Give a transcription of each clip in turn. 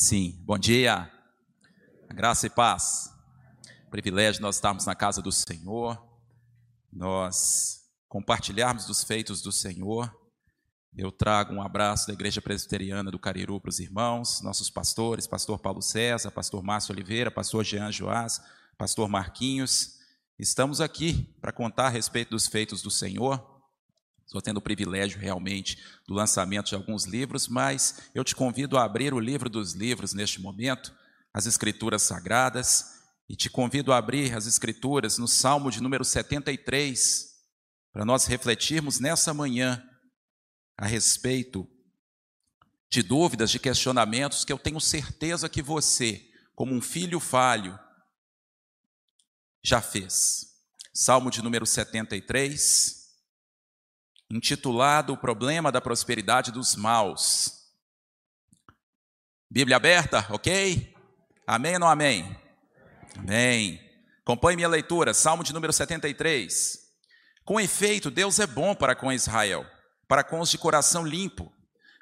Sim, bom dia. Graça e paz. Privilégio nós estarmos na casa do Senhor, nós compartilharmos dos feitos do Senhor. Eu trago um abraço da Igreja Presbiteriana do Cariru para os irmãos, nossos pastores, pastor Paulo César, pastor Márcio Oliveira, pastor Jean Joás, pastor Marquinhos. Estamos aqui para contar a respeito dos feitos do Senhor. Estou tendo o privilégio realmente do lançamento de alguns livros, mas eu te convido a abrir o livro dos livros neste momento, as Escrituras Sagradas, e te convido a abrir as Escrituras no Salmo de número 73, para nós refletirmos nessa manhã a respeito de dúvidas, de questionamentos que eu tenho certeza que você, como um filho falho, já fez. Salmo de número 73 intitulado O Problema da Prosperidade dos Maus. Bíblia aberta, ok? Amém ou não amém? Amém. Acompanhe minha leitura, Salmo de número 73. Com efeito, Deus é bom para com Israel, para com os de coração limpo.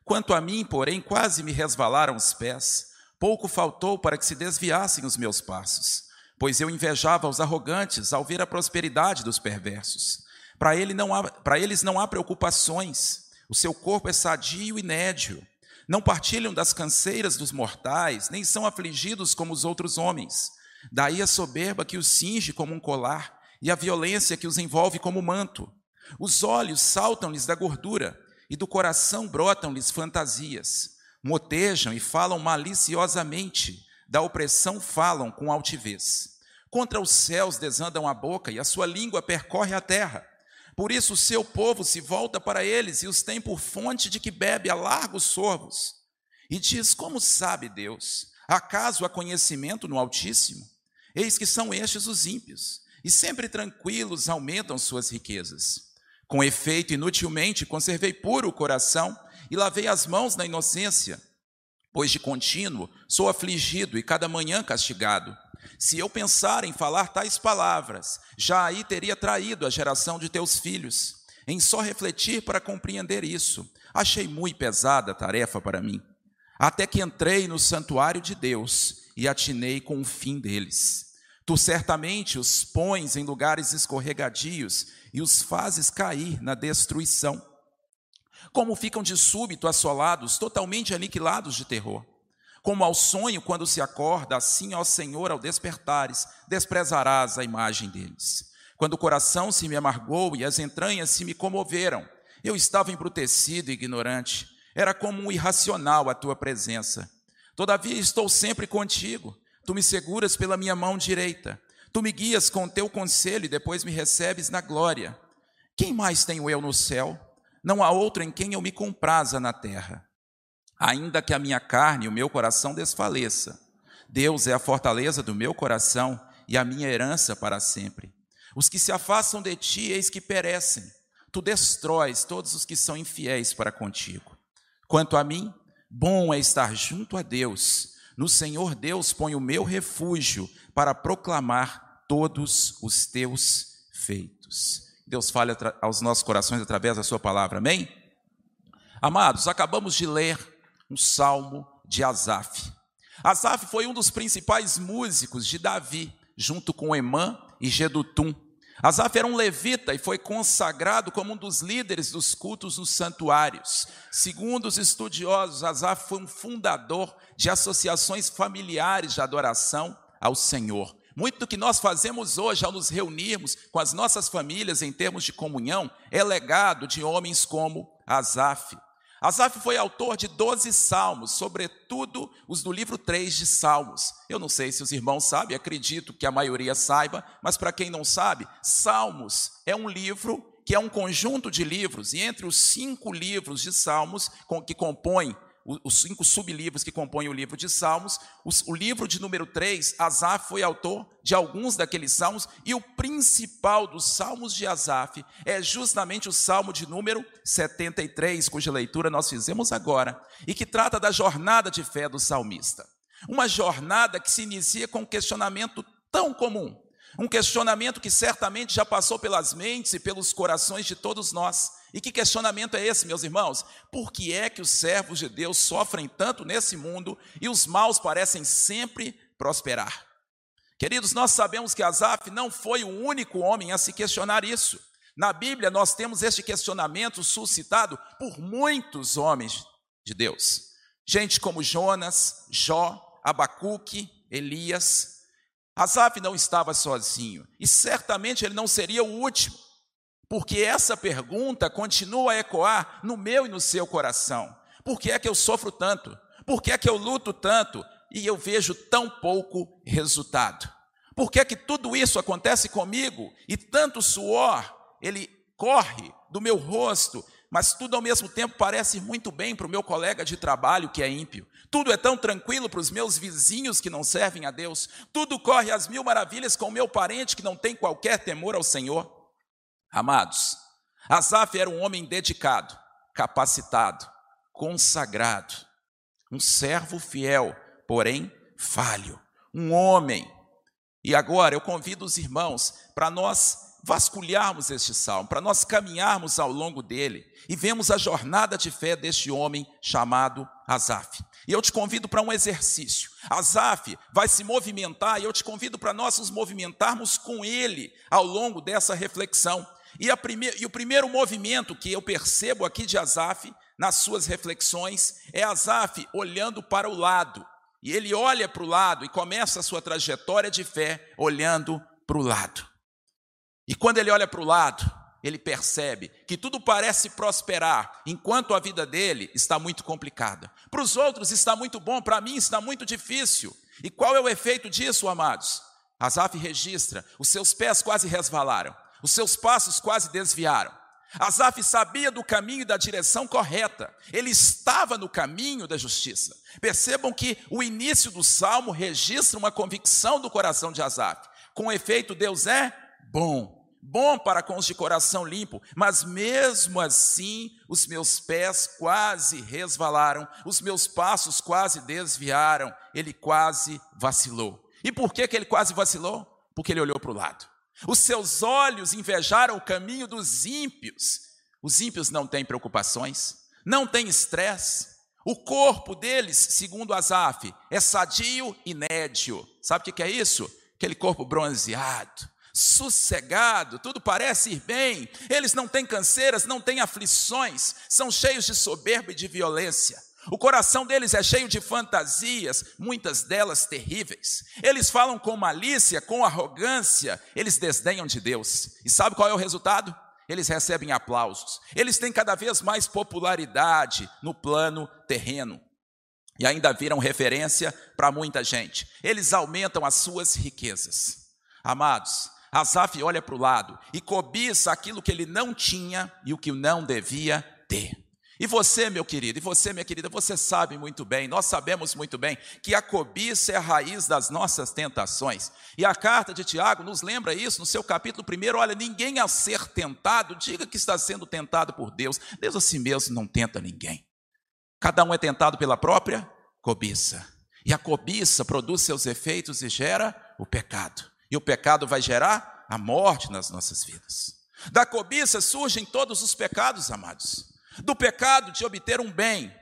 Quanto a mim, porém, quase me resvalaram os pés. Pouco faltou para que se desviassem os meus passos, pois eu invejava os arrogantes ao ver a prosperidade dos perversos. Para ele eles não há preocupações. O seu corpo é sadio e nédio. Não partilham das canseiras dos mortais, nem são afligidos como os outros homens. Daí a soberba que os cinge como um colar e a violência que os envolve como manto. Os olhos saltam-lhes da gordura e do coração brotam-lhes fantasias. Motejam e falam maliciosamente, da opressão falam com altivez. Contra os céus desandam a boca e a sua língua percorre a terra. Por isso o seu povo se volta para eles e os tem por fonte de que bebe a largos sorvos. E diz: Como sabe Deus? Acaso há conhecimento no Altíssimo? Eis que são estes os ímpios, e sempre tranquilos aumentam suas riquezas. Com efeito, inutilmente conservei puro o coração e lavei as mãos na inocência, pois de contínuo sou afligido e cada manhã castigado. Se eu pensar em falar tais palavras, já aí teria traído a geração de teus filhos. Em só refletir para compreender isso, achei muito pesada a tarefa para mim. Até que entrei no santuário de Deus e atinei com o fim deles. Tu certamente os pões em lugares escorregadios e os fazes cair na destruição. Como ficam de súbito assolados, totalmente aniquilados de terror. Como ao sonho quando se acorda, assim ao Senhor ao despertares, desprezarás a imagem deles. Quando o coração se me amargou e as entranhas se me comoveram, eu estava embrutecido e ignorante, era como um irracional a tua presença. Todavia estou sempre contigo, tu me seguras pela minha mão direita, tu me guias com teu conselho e depois me recebes na glória. Quem mais tenho eu no céu? Não há outro em quem eu me compraza na terra ainda que a minha carne e o meu coração desfaleça. Deus é a fortaleza do meu coração e a minha herança para sempre. Os que se afastam de ti, eis que perecem. Tu destróis todos os que são infiéis para contigo. Quanto a mim, bom é estar junto a Deus. No Senhor Deus ponho o meu refúgio para proclamar todos os teus feitos. Deus fale aos nossos corações através da sua palavra. Amém? Amados, acabamos de ler um salmo de Asaf. Asaf foi um dos principais músicos de Davi, junto com Emã e Gedutum. Asaf era um levita e foi consagrado como um dos líderes dos cultos nos santuários. Segundo os estudiosos, Asaf foi um fundador de associações familiares de adoração ao Senhor. Muito do que nós fazemos hoje ao nos reunirmos com as nossas famílias em termos de comunhão é legado de homens como Asaf. Asaf foi autor de 12 salmos, sobretudo os do livro 3 de Salmos. Eu não sei se os irmãos sabem, acredito que a maioria saiba, mas para quem não sabe, Salmos é um livro que é um conjunto de livros, e entre os cinco livros de Salmos que compõem os cinco sublivros que compõem o livro de Salmos. O livro de número 3, Asaf foi autor de alguns daqueles salmos, e o principal dos salmos de Asaf é justamente o salmo de número 73, cuja leitura nós fizemos agora, e que trata da jornada de fé do salmista. Uma jornada que se inicia com um questionamento tão comum: Um questionamento que certamente já passou pelas mentes e pelos corações de todos nós. E que questionamento é esse, meus irmãos? Por que é que os servos de Deus sofrem tanto nesse mundo e os maus parecem sempre prosperar? Queridos, nós sabemos que Asaf não foi o único homem a se questionar isso. Na Bíblia, nós temos este questionamento suscitado por muitos homens de Deus. Gente como Jonas, Jó, Abacuque, Elias. Asaf não estava sozinho e certamente ele não seria o último, porque essa pergunta continua a ecoar no meu e no seu coração. Por que é que eu sofro tanto? Por que é que eu luto tanto e eu vejo tão pouco resultado? Por que é que tudo isso acontece comigo e tanto suor ele corre do meu rosto, mas tudo ao mesmo tempo parece muito bem para o meu colega de trabalho que é ímpio. Tudo é tão tranquilo para os meus vizinhos que não servem a Deus. Tudo corre às mil maravilhas com o meu parente que não tem qualquer temor ao Senhor. Amados, Asaf era um homem dedicado, capacitado, consagrado, um servo fiel, porém falho, um homem. E agora eu convido os irmãos para nós vasculharmos este salmo, para nós caminharmos ao longo dele e vemos a jornada de fé deste homem chamado Asaf. E eu te convido para um exercício. Asaf vai se movimentar e eu te convido para nós nos movimentarmos com ele ao longo dessa reflexão. E, e o primeiro movimento que eu percebo aqui de Asaf, nas suas reflexões, é Asaf olhando para o lado. E ele olha para o lado e começa a sua trajetória de fé olhando para o lado. E quando ele olha para o lado, ele percebe que tudo parece prosperar, enquanto a vida dele está muito complicada. Para os outros está muito bom, para mim está muito difícil. E qual é o efeito disso, amados? Asaf registra: os seus pés quase resvalaram, os seus passos quase desviaram. Asaf sabia do caminho e da direção correta, ele estava no caminho da justiça. Percebam que o início do salmo registra uma convicção do coração de Asaf. Com efeito, Deus é bom bom para com os de coração limpo, mas mesmo assim os meus pés quase resvalaram, os meus passos quase desviaram, ele quase vacilou. E por que, que ele quase vacilou? Porque ele olhou para o lado. Os seus olhos invejaram o caminho dos ímpios. Os ímpios não têm preocupações, não têm estresse. O corpo deles, segundo Asaf, é sadio e nédio. Sabe o que é isso? Aquele corpo bronzeado, sossegado, tudo parece ir bem, eles não têm canseiras, não têm aflições, são cheios de soberba e de violência. O coração deles é cheio de fantasias, muitas delas terríveis. Eles falam com malícia, com arrogância, eles desdenham de Deus. E sabe qual é o resultado? Eles recebem aplausos. Eles têm cada vez mais popularidade no plano terreno. E ainda viram referência para muita gente. Eles aumentam as suas riquezas. Amados, Asaf olha para o lado e cobiça aquilo que ele não tinha e o que não devia ter. E você, meu querido, e você, minha querida, você sabe muito bem, nós sabemos muito bem que a cobiça é a raiz das nossas tentações. E a carta de Tiago nos lembra isso no seu capítulo 1. Olha, ninguém a ser tentado, diga que está sendo tentado por Deus. Deus a si mesmo não tenta ninguém. Cada um é tentado pela própria cobiça. E a cobiça produz seus efeitos e gera o pecado. E o pecado vai gerar a morte nas nossas vidas. Da cobiça surgem todos os pecados, amados. Do pecado de obter um bem,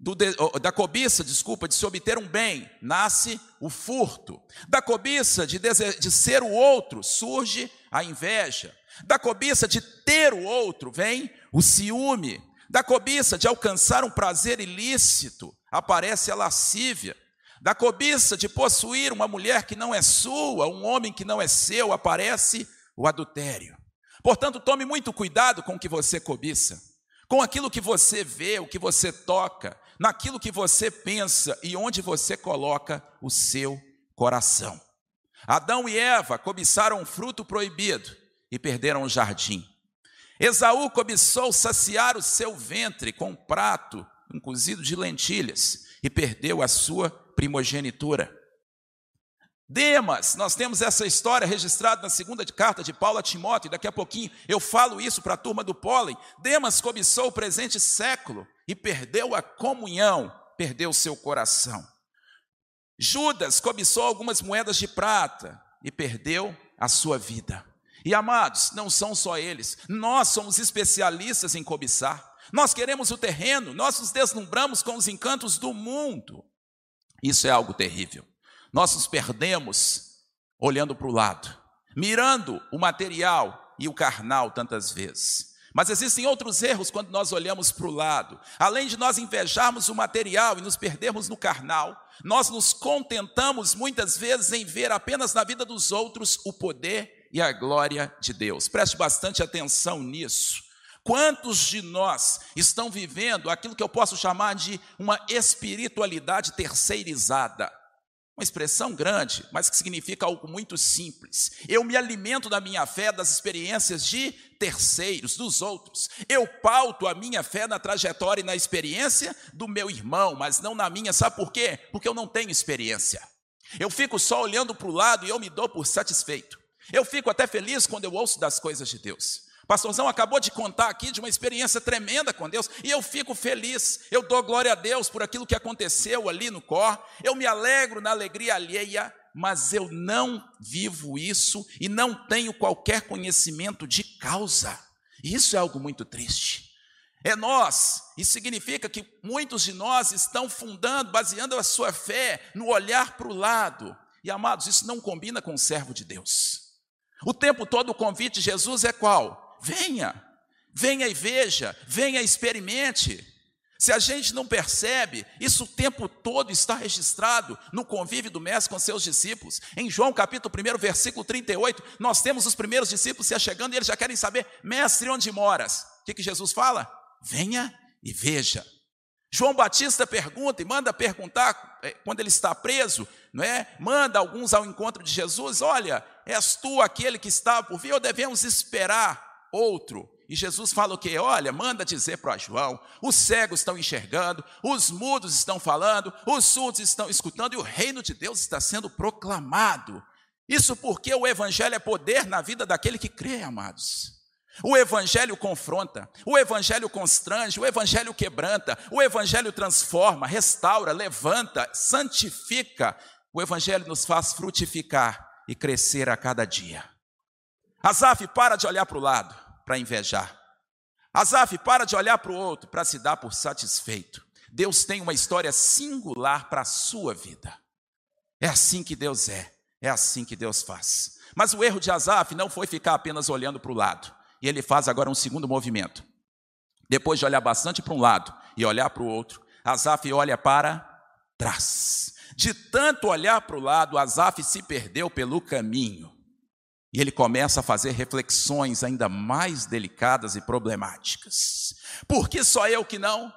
do, da cobiça, desculpa, de se obter um bem, nasce o furto. Da cobiça de, de ser o outro, surge a inveja. Da cobiça de ter o outro, vem o ciúme. Da cobiça de alcançar um prazer ilícito, aparece a lascívia. Da cobiça de possuir uma mulher que não é sua, um homem que não é seu, aparece o adultério. Portanto, tome muito cuidado com o que você cobiça, com aquilo que você vê, o que você toca, naquilo que você pensa e onde você coloca o seu coração. Adão e Eva cobiçaram um fruto proibido e perderam o jardim. Esaú cobiçou saciar o seu ventre com um prato, um cozido de lentilhas, e perdeu a sua primogenitura. Demas, nós temos essa história registrada na segunda carta de Paulo a Timóteo, daqui a pouquinho eu falo isso para a turma do pólen. Demas cobiçou o presente século e perdeu a comunhão, perdeu seu coração. Judas cobiçou algumas moedas de prata e perdeu a sua vida. E amados, não são só eles, nós somos especialistas em cobiçar. Nós queremos o terreno, nós nos deslumbramos com os encantos do mundo. Isso é algo terrível. Nós nos perdemos olhando para o lado, mirando o material e o carnal tantas vezes. Mas existem outros erros quando nós olhamos para o lado. Além de nós invejarmos o material e nos perdermos no carnal, nós nos contentamos muitas vezes em ver apenas na vida dos outros o poder e a glória de Deus. Preste bastante atenção nisso. Quantos de nós estão vivendo aquilo que eu posso chamar de uma espiritualidade terceirizada? Uma expressão grande, mas que significa algo muito simples. Eu me alimento da minha fé das experiências de terceiros, dos outros. Eu pauto a minha fé na trajetória e na experiência do meu irmão, mas não na minha. Sabe por quê? Porque eu não tenho experiência. Eu fico só olhando para o lado e eu me dou por satisfeito. Eu fico até feliz quando eu ouço das coisas de Deus. Pastorzão acabou de contar aqui de uma experiência tremenda com Deus, e eu fico feliz, eu dou glória a Deus por aquilo que aconteceu ali no cor, eu me alegro na alegria alheia, mas eu não vivo isso e não tenho qualquer conhecimento de causa. Isso é algo muito triste. É nós, isso significa que muitos de nós estão fundando, baseando a sua fé no olhar para o lado. E amados, isso não combina com o servo de Deus. O tempo todo o convite de Jesus é qual? Venha, venha e veja, venha e experimente. Se a gente não percebe, isso o tempo todo está registrado no convívio do mestre com seus discípulos. Em João capítulo 1, versículo 38, nós temos os primeiros discípulos se achegando e eles já querem saber, mestre, onde moras? O que, que Jesus fala? Venha e veja. João Batista pergunta e manda perguntar eh, quando ele está preso, não é? Manda alguns ao encontro de Jesus: Olha, és tu aquele que está por vir ou devemos esperar outro. E Jesus fala o que? Olha, manda dizer para João: os cegos estão enxergando, os mudos estão falando, os surdos estão escutando e o reino de Deus está sendo proclamado. Isso porque o Evangelho é poder na vida daquele que crê, amados. O Evangelho confronta, o Evangelho constrange, o Evangelho quebranta, o Evangelho transforma, restaura, levanta, santifica. O Evangelho nos faz frutificar e crescer a cada dia. Asaf, para de olhar para o lado para invejar. Asaf, para de olhar para o outro para se dar por satisfeito. Deus tem uma história singular para a sua vida. É assim que Deus é, é assim que Deus faz. Mas o erro de Asaf não foi ficar apenas olhando para o lado. E ele faz agora um segundo movimento. Depois de olhar bastante para um lado e olhar para o outro, Asaf olha para trás. De tanto olhar para o lado, Asaf se perdeu pelo caminho. E ele começa a fazer reflexões ainda mais delicadas e problemáticas. Por que só eu que não?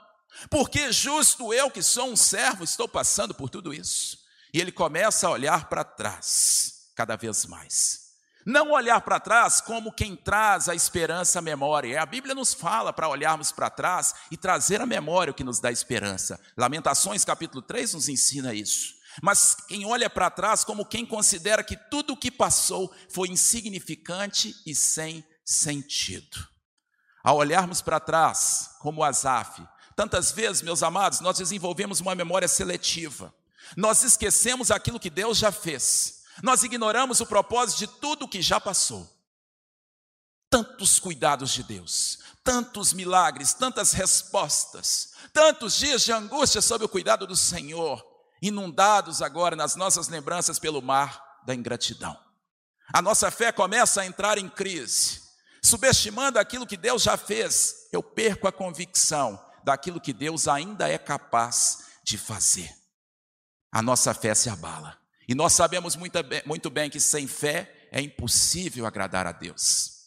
Por que justo eu que sou um servo estou passando por tudo isso? E ele começa a olhar para trás cada vez mais. Não olhar para trás como quem traz a esperança à memória. A Bíblia nos fala para olharmos para trás e trazer à memória o que nos dá esperança. Lamentações capítulo 3 nos ensina isso. Mas quem olha para trás como quem considera que tudo o que passou foi insignificante e sem sentido. Ao olharmos para trás, como Asaf, tantas vezes, meus amados, nós desenvolvemos uma memória seletiva. Nós esquecemos aquilo que Deus já fez. Nós ignoramos o propósito de tudo o que já passou. Tantos cuidados de Deus, tantos milagres, tantas respostas, tantos dias de angústia sob o cuidado do Senhor inundados agora nas nossas lembranças pelo mar da ingratidão. A nossa fé começa a entrar em crise, subestimando aquilo que Deus já fez. Eu perco a convicção daquilo que Deus ainda é capaz de fazer. A nossa fé se abala. E nós sabemos muito bem, que sem fé é impossível agradar a Deus.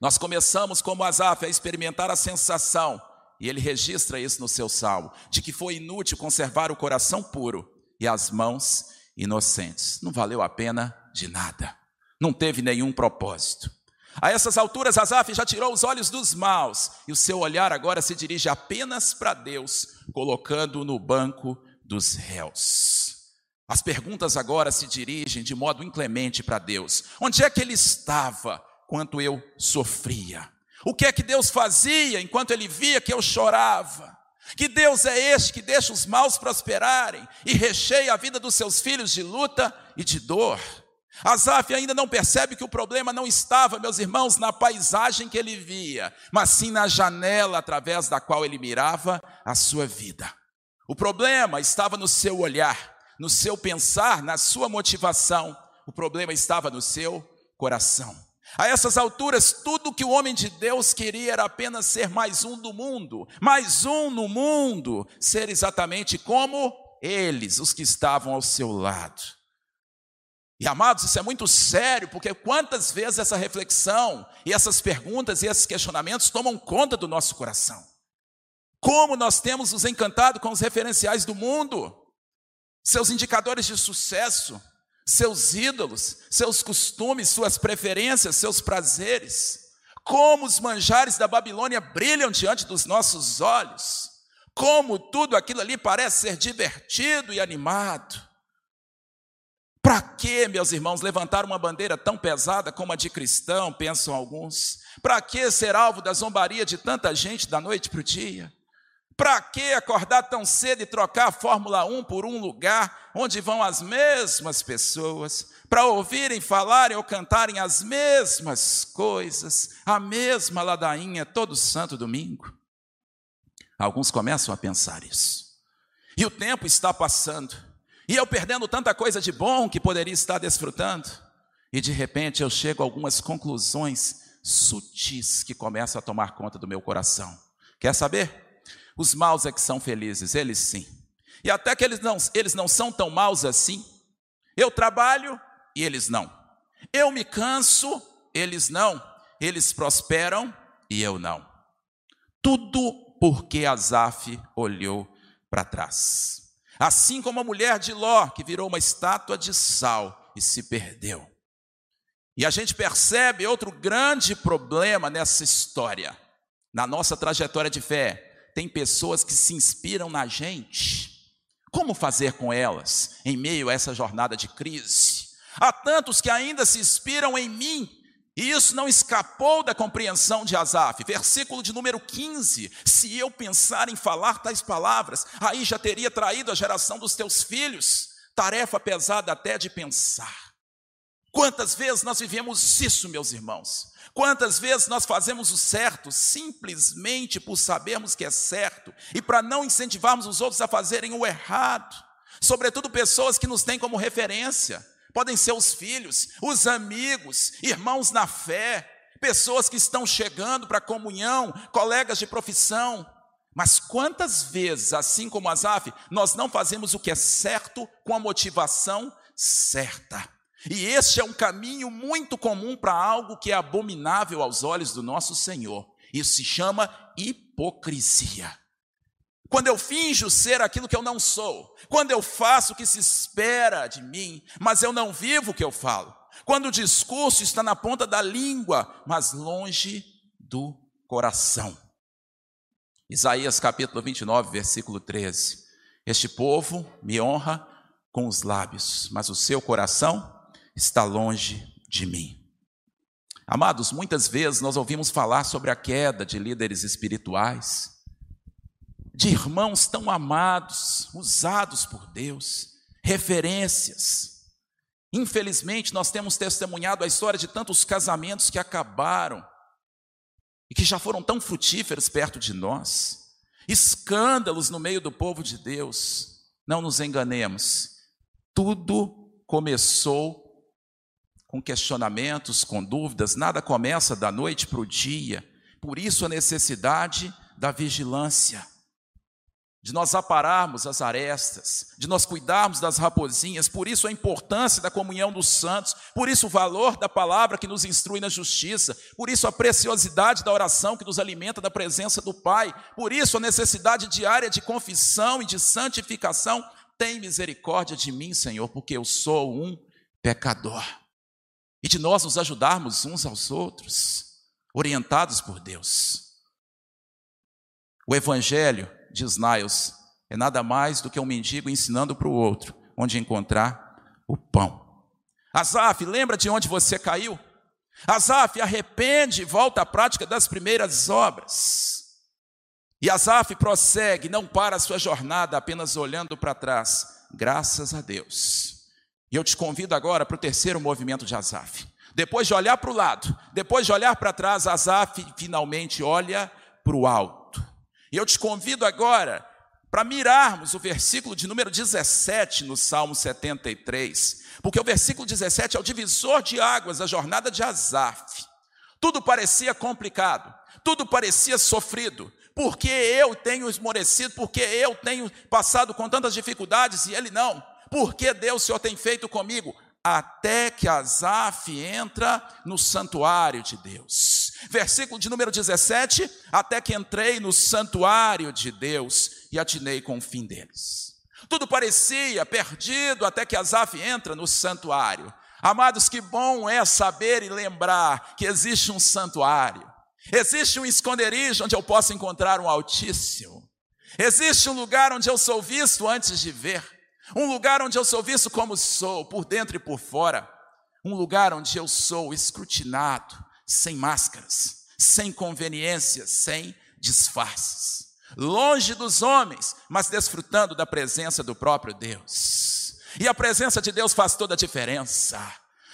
Nós começamos como Asaf a experimentar a sensação e ele registra isso no seu salmo, de que foi inútil conservar o coração puro e as mãos inocentes. Não valeu a pena de nada. Não teve nenhum propósito. A essas alturas, Asaf já tirou os olhos dos maus e o seu olhar agora se dirige apenas para Deus, colocando-o no banco dos réus. As perguntas agora se dirigem de modo inclemente para Deus: onde é que ele estava quando eu sofria? O que é que Deus fazia enquanto ele via que eu chorava? Que Deus é este que deixa os maus prosperarem e recheia a vida dos seus filhos de luta e de dor. Asaf ainda não percebe que o problema não estava, meus irmãos, na paisagem que ele via, mas sim na janela através da qual ele mirava a sua vida. O problema estava no seu olhar, no seu pensar, na sua motivação. O problema estava no seu coração. A essas alturas, tudo que o homem de Deus queria era apenas ser mais um do mundo, mais um no mundo, ser exatamente como eles, os que estavam ao seu lado. E amados, isso é muito sério, porque quantas vezes essa reflexão e essas perguntas e esses questionamentos tomam conta do nosso coração? Como nós temos nos encantado com os referenciais do mundo, seus indicadores de sucesso, seus ídolos, seus costumes, suas preferências, seus prazeres. Como os manjares da Babilônia brilham diante dos nossos olhos. Como tudo aquilo ali parece ser divertido e animado. Para que, meus irmãos, levantar uma bandeira tão pesada como a de cristão, pensam alguns? Para que ser alvo da zombaria de tanta gente da noite para o dia? Para que acordar tão cedo e trocar a Fórmula 1 por um lugar onde vão as mesmas pessoas, para ouvirem falarem ou cantarem as mesmas coisas, a mesma ladainha todo santo domingo? Alguns começam a pensar isso. E o tempo está passando. E eu perdendo tanta coisa de bom que poderia estar desfrutando. E de repente eu chego a algumas conclusões sutis que começam a tomar conta do meu coração. Quer saber? Os maus é que são felizes, eles sim. E até que eles não, eles não são tão maus assim. Eu trabalho e eles não. Eu me canso, eles não. Eles prosperam e eu não. Tudo porque Azaf olhou para trás. Assim como a mulher de Ló, que virou uma estátua de sal e se perdeu. E a gente percebe outro grande problema nessa história. Na nossa trajetória de fé, tem pessoas que se inspiram na gente. Como fazer com elas em meio a essa jornada de crise? Há tantos que ainda se inspiram em mim e isso não escapou da compreensão de Asaf. Versículo de número 15: Se eu pensar em falar tais palavras, aí já teria traído a geração dos teus filhos. Tarefa pesada até de pensar. Quantas vezes nós vivemos isso, meus irmãos? Quantas vezes nós fazemos o certo simplesmente por sabermos que é certo e para não incentivarmos os outros a fazerem o errado? Sobretudo pessoas que nos têm como referência podem ser os filhos, os amigos, irmãos na fé, pessoas que estão chegando para a comunhão, colegas de profissão. Mas quantas vezes, assim como Asaf, nós não fazemos o que é certo com a motivação certa? E este é um caminho muito comum para algo que é abominável aos olhos do nosso Senhor. Isso se chama hipocrisia. Quando eu finjo ser aquilo que eu não sou, quando eu faço o que se espera de mim, mas eu não vivo o que eu falo, quando o discurso está na ponta da língua, mas longe do coração. Isaías capítulo 29, versículo 13. Este povo me honra com os lábios, mas o seu coração está longe de mim. Amados, muitas vezes nós ouvimos falar sobre a queda de líderes espirituais, de irmãos tão amados, usados por Deus, referências. Infelizmente, nós temos testemunhado a história de tantos casamentos que acabaram e que já foram tão frutíferos perto de nós, escândalos no meio do povo de Deus. Não nos enganemos, tudo começou com questionamentos, com dúvidas, nada começa da noite para o dia, por isso a necessidade da vigilância de nós apararmos as arestas, de nós cuidarmos das raposinhas, por isso a importância da comunhão dos santos, por isso o valor da palavra que nos instrui na justiça, por isso a preciosidade da oração que nos alimenta da presença do Pai, por isso a necessidade diária de confissão e de santificação. Tem misericórdia de mim, Senhor, porque eu sou um pecador. E de nós nos ajudarmos uns aos outros, orientados por Deus. O Evangelho diz Niles, é nada mais do que um mendigo ensinando para o outro onde encontrar o pão. Azaf, lembra de onde você caiu? Azaf, arrepende e volta à prática das primeiras obras. E Azaf prossegue, não para a sua jornada apenas olhando para trás. Graças a Deus. E eu te convido agora para o terceiro movimento de Asaf. Depois de olhar para o lado, depois de olhar para trás, Asaf finalmente olha para o alto. E eu te convido agora para mirarmos o versículo de número 17 no Salmo 73, porque o versículo 17 é o divisor de águas da jornada de Asaf. Tudo parecia complicado, tudo parecia sofrido, porque eu tenho esmorecido, porque eu tenho passado com tantas dificuldades e ele não. Porque Deus, Senhor, tem feito comigo? Até que Asaf entra no santuário de Deus. Versículo de número 17: Até que entrei no santuário de Deus e atinei com o fim deles. Tudo parecia perdido até que Asaf entra no santuário. Amados, que bom é saber e lembrar que existe um santuário Existe um esconderijo onde eu posso encontrar um Altíssimo. Existe um lugar onde eu sou visto antes de ver. Um lugar onde eu sou visto como sou, por dentro e por fora. Um lugar onde eu sou escrutinado, sem máscaras, sem conveniências, sem disfarces. Longe dos homens, mas desfrutando da presença do próprio Deus. E a presença de Deus faz toda a diferença.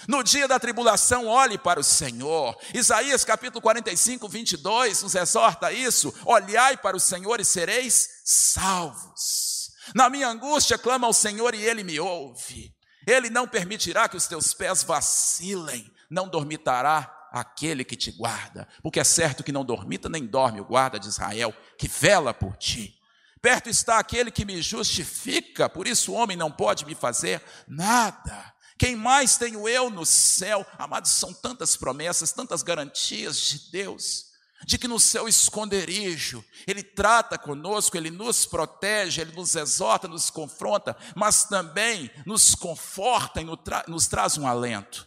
No dia da tribulação, olhe para o Senhor. Isaías capítulo 45, 22 nos exorta isso: olhai para o Senhor e sereis salvos. Na minha angústia, clama ao Senhor e ele me ouve. Ele não permitirá que os teus pés vacilem, não dormitará aquele que te guarda, porque é certo que não dormita nem dorme o guarda de Israel, que vela por ti. Perto está aquele que me justifica, por isso o homem não pode me fazer nada. Quem mais tenho eu no céu? Amados, são tantas promessas, tantas garantias de Deus, de que no seu esconderijo, Ele trata conosco, Ele nos protege, Ele nos exorta, nos confronta, mas também nos conforta e nos traz um alento.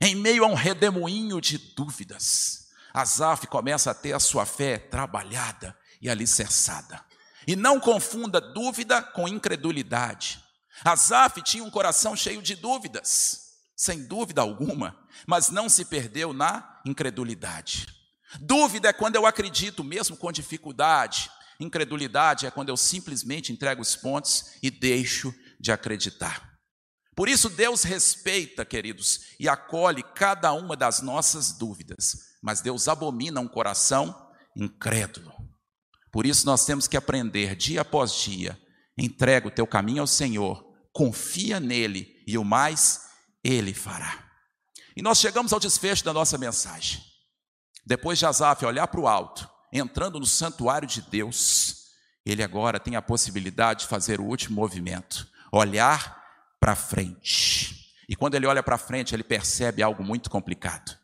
Em meio a um redemoinho de dúvidas, Asaf começa a ter a sua fé trabalhada e alicerçada. E não confunda dúvida com incredulidade. Asaf tinha um coração cheio de dúvidas, sem dúvida alguma, mas não se perdeu na incredulidade. Dúvida é quando eu acredito, mesmo com dificuldade. Incredulidade é quando eu simplesmente entrego os pontos e deixo de acreditar. Por isso, Deus respeita, queridos, e acolhe cada uma das nossas dúvidas, mas Deus abomina um coração incrédulo. Por isso, nós temos que aprender dia após dia: entrega o teu caminho ao Senhor, confia nele e o mais ele fará. E nós chegamos ao desfecho da nossa mensagem. Depois de Asaf olhar para o alto, entrando no santuário de Deus, ele agora tem a possibilidade de fazer o último movimento, olhar para frente. E quando ele olha para frente, ele percebe algo muito complicado.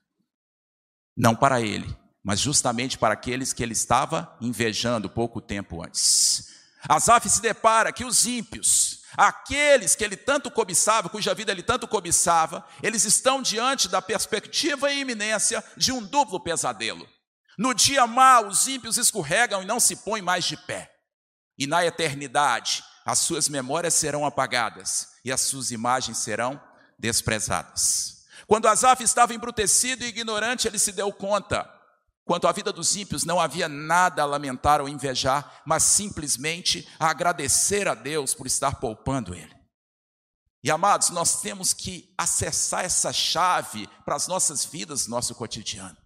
Não para ele, mas justamente para aqueles que ele estava invejando pouco tempo antes. Asaf se depara que os ímpios, Aqueles que ele tanto cobiçava, cuja vida ele tanto cobiçava, eles estão diante da perspectiva e iminência de um duplo pesadelo. No dia mau, os ímpios escorregam e não se põem mais de pé. E na eternidade, as suas memórias serão apagadas e as suas imagens serão desprezadas. Quando Asaf estava embrutecido e ignorante, ele se deu conta Quanto à vida dos ímpios, não havia nada a lamentar ou invejar, mas simplesmente a agradecer a Deus por estar poupando ele. E amados, nós temos que acessar essa chave para as nossas vidas, nosso cotidiano.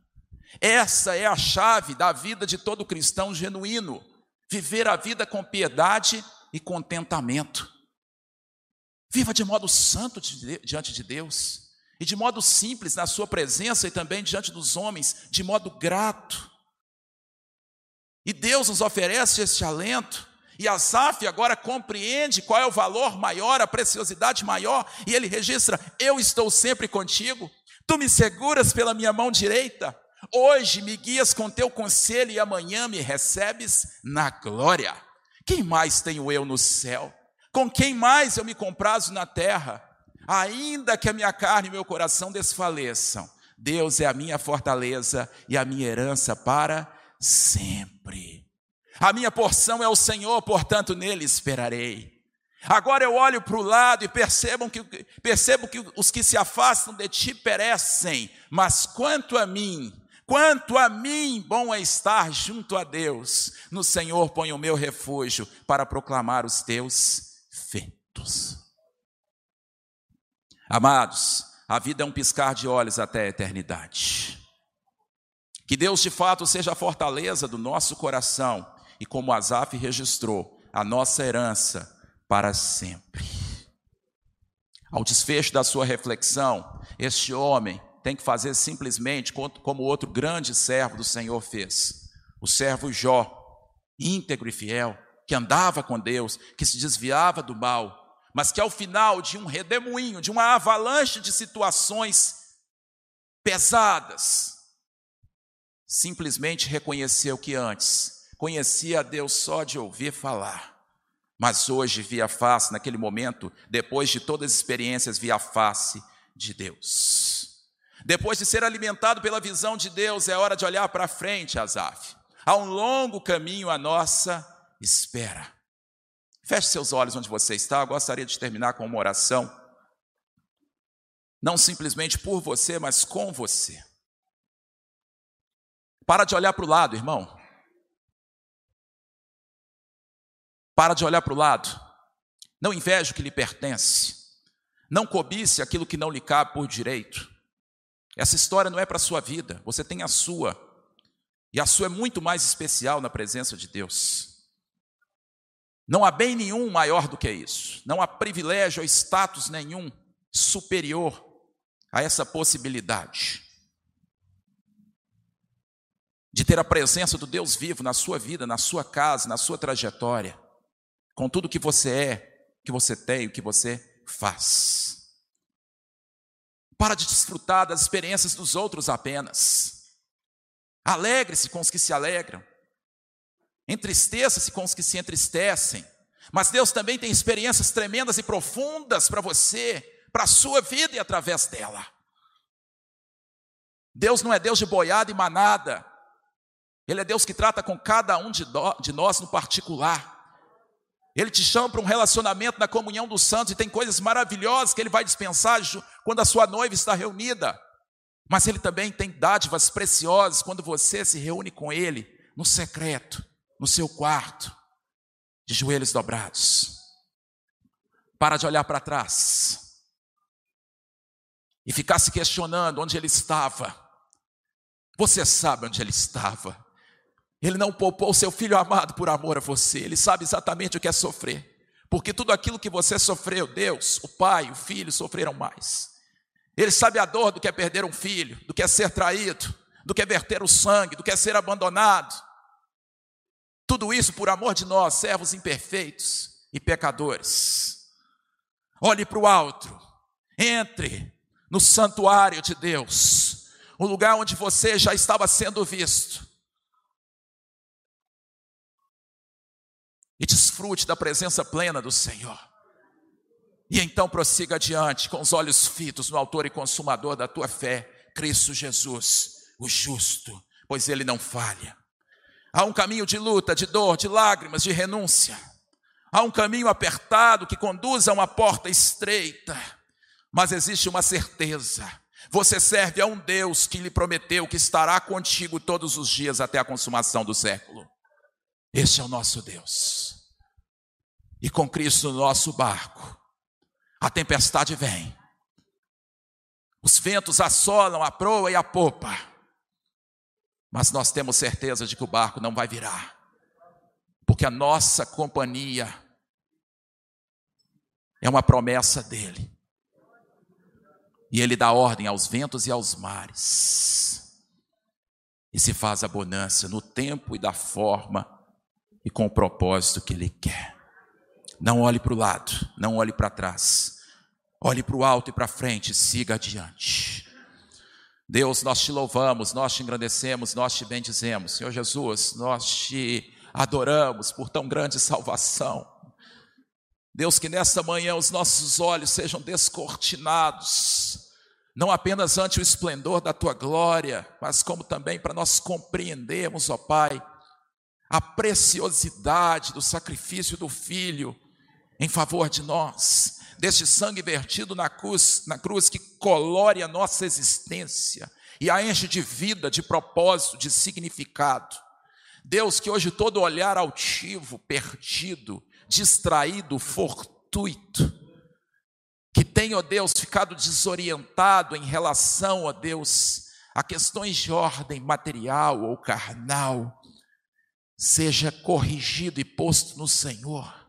Essa é a chave da vida de todo cristão genuíno. Viver a vida com piedade e contentamento. Viva de modo santo diante de Deus e de modo simples na sua presença e também diante dos homens, de modo grato. E Deus nos oferece este alento. E Asaf agora compreende qual é o valor maior, a preciosidade maior, e ele registra: Eu estou sempre contigo, tu me seguras pela minha mão direita, hoje me guias com teu conselho e amanhã me recebes na glória. Quem mais tenho eu no céu? Com quem mais eu me comprazo na terra? Ainda que a minha carne e meu coração desfaleçam, Deus é a minha fortaleza e a minha herança para sempre. A minha porção é o Senhor, portanto nele esperarei. Agora eu olho para o lado e percebo que, percebo que os que se afastam de ti perecem, mas quanto a mim, quanto a mim, bom é estar junto a Deus. No Senhor ponho o meu refúgio para proclamar os teus feitos. Amados, a vida é um piscar de olhos até a eternidade. Que Deus de fato seja a fortaleza do nosso coração e, como Asaf registrou, a nossa herança para sempre. Ao desfecho da sua reflexão, este homem tem que fazer simplesmente como outro grande servo do Senhor fez. O servo Jó, íntegro e fiel, que andava com Deus, que se desviava do mal, mas que ao final de um redemoinho, de uma avalanche de situações pesadas, simplesmente reconheceu que antes conhecia a Deus só de ouvir falar, mas hoje via face, naquele momento, depois de todas as experiências, via face de Deus. Depois de ser alimentado pela visão de Deus, é hora de olhar para frente, Azaf. Há um longo caminho à nossa espera. Feche seus olhos onde você está. Eu gostaria de terminar com uma oração. Não simplesmente por você, mas com você. Para de olhar para o lado, irmão. Para de olhar para o lado. Não inveje o que lhe pertence. Não cobice aquilo que não lhe cabe por direito. Essa história não é para a sua vida, você tem a sua. E a sua é muito mais especial na presença de Deus. Não há bem nenhum maior do que isso. Não há privilégio ou status nenhum superior a essa possibilidade de ter a presença do Deus vivo na sua vida, na sua casa, na sua trajetória, com tudo que você é, que você tem, o que você faz. Para de desfrutar das experiências dos outros apenas. Alegre-se com os que se alegram. Entristeça-se com os que se entristecem. Mas Deus também tem experiências tremendas e profundas para você, para a sua vida e através dela. Deus não é Deus de boiada e manada. Ele é Deus que trata com cada um de nós no particular. Ele te chama para um relacionamento na comunhão dos santos e tem coisas maravilhosas que ele vai dispensar quando a sua noiva está reunida. Mas ele também tem dádivas preciosas quando você se reúne com ele no secreto no seu quarto, de joelhos dobrados. Para de olhar para trás e ficar se questionando onde ele estava. Você sabe onde ele estava. Ele não poupou seu filho amado por amor a você. Ele sabe exatamente o que é sofrer. Porque tudo aquilo que você sofreu, Deus, o pai, o filho sofreram mais. Ele sabe a dor do que é perder um filho, do que é ser traído, do que é verter o sangue, do que é ser abandonado. Tudo isso por amor de nós, servos imperfeitos e pecadores. Olhe para o alto, entre no santuário de Deus, o lugar onde você já estava sendo visto. E desfrute da presença plena do Senhor. E então prossiga adiante com os olhos fitos no Autor e Consumador da tua fé, Cristo Jesus, o justo, pois ele não falha. Há um caminho de luta, de dor, de lágrimas, de renúncia. Há um caminho apertado que conduz a uma porta estreita. Mas existe uma certeza: você serve a um Deus que lhe prometeu que estará contigo todos os dias até a consumação do século. Este é o nosso Deus. E com Cristo no nosso barco, a tempestade vem, os ventos assolam a proa e a popa mas nós temos certeza de que o barco não vai virar, porque a nossa companhia é uma promessa dele. E ele dá ordem aos ventos e aos mares. E se faz a bonança no tempo e da forma e com o propósito que ele quer. Não olhe para o lado, não olhe para trás. Olhe para o alto e para frente, siga adiante. Deus, nós te louvamos, nós te engrandecemos, nós te bendizemos. Senhor Jesus, nós te adoramos por tão grande salvação. Deus, que nesta manhã os nossos olhos sejam descortinados, não apenas ante o esplendor da tua glória, mas como também para nós compreendermos, ó Pai, a preciosidade do sacrifício do Filho em favor de nós deste sangue vertido na cruz, na cruz que colore a nossa existência e a enche de vida, de propósito, de significado. Deus, que hoje todo olhar altivo, perdido, distraído, fortuito, que tem ó Deus, ficado desorientado em relação, ó Deus, a questões de ordem material ou carnal, seja corrigido e posto no Senhor.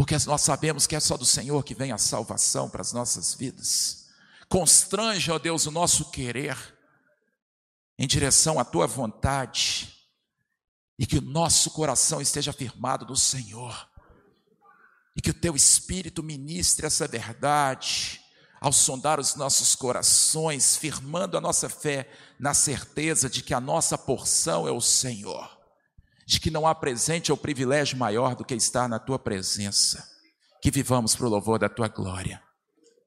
Porque nós sabemos que é só do Senhor que vem a salvação para as nossas vidas. Constrange, ó Deus, o nosso querer em direção à tua vontade e que o nosso coração esteja firmado no Senhor e que o teu Espírito ministre essa verdade ao sondar os nossos corações, firmando a nossa fé na certeza de que a nossa porção é o Senhor, de que não há presente ou privilégio maior do que estar na tua presença. Que vivamos para o louvor da tua glória,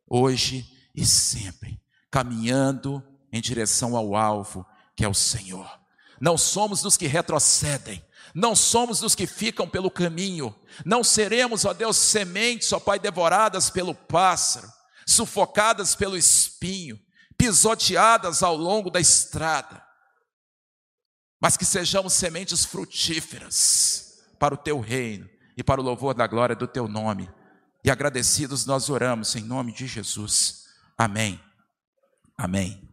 hoje e sempre, caminhando em direção ao alvo que é o Senhor. Não somos dos que retrocedem, não somos dos que ficam pelo caminho, não seremos, ó Deus, sementes, ó Pai, devoradas pelo pássaro, sufocadas pelo espinho, pisoteadas ao longo da estrada, mas que sejamos sementes frutíferas para o teu reino e para o louvor da glória do teu nome. E agradecidos nós oramos em nome de Jesus. Amém. Amém.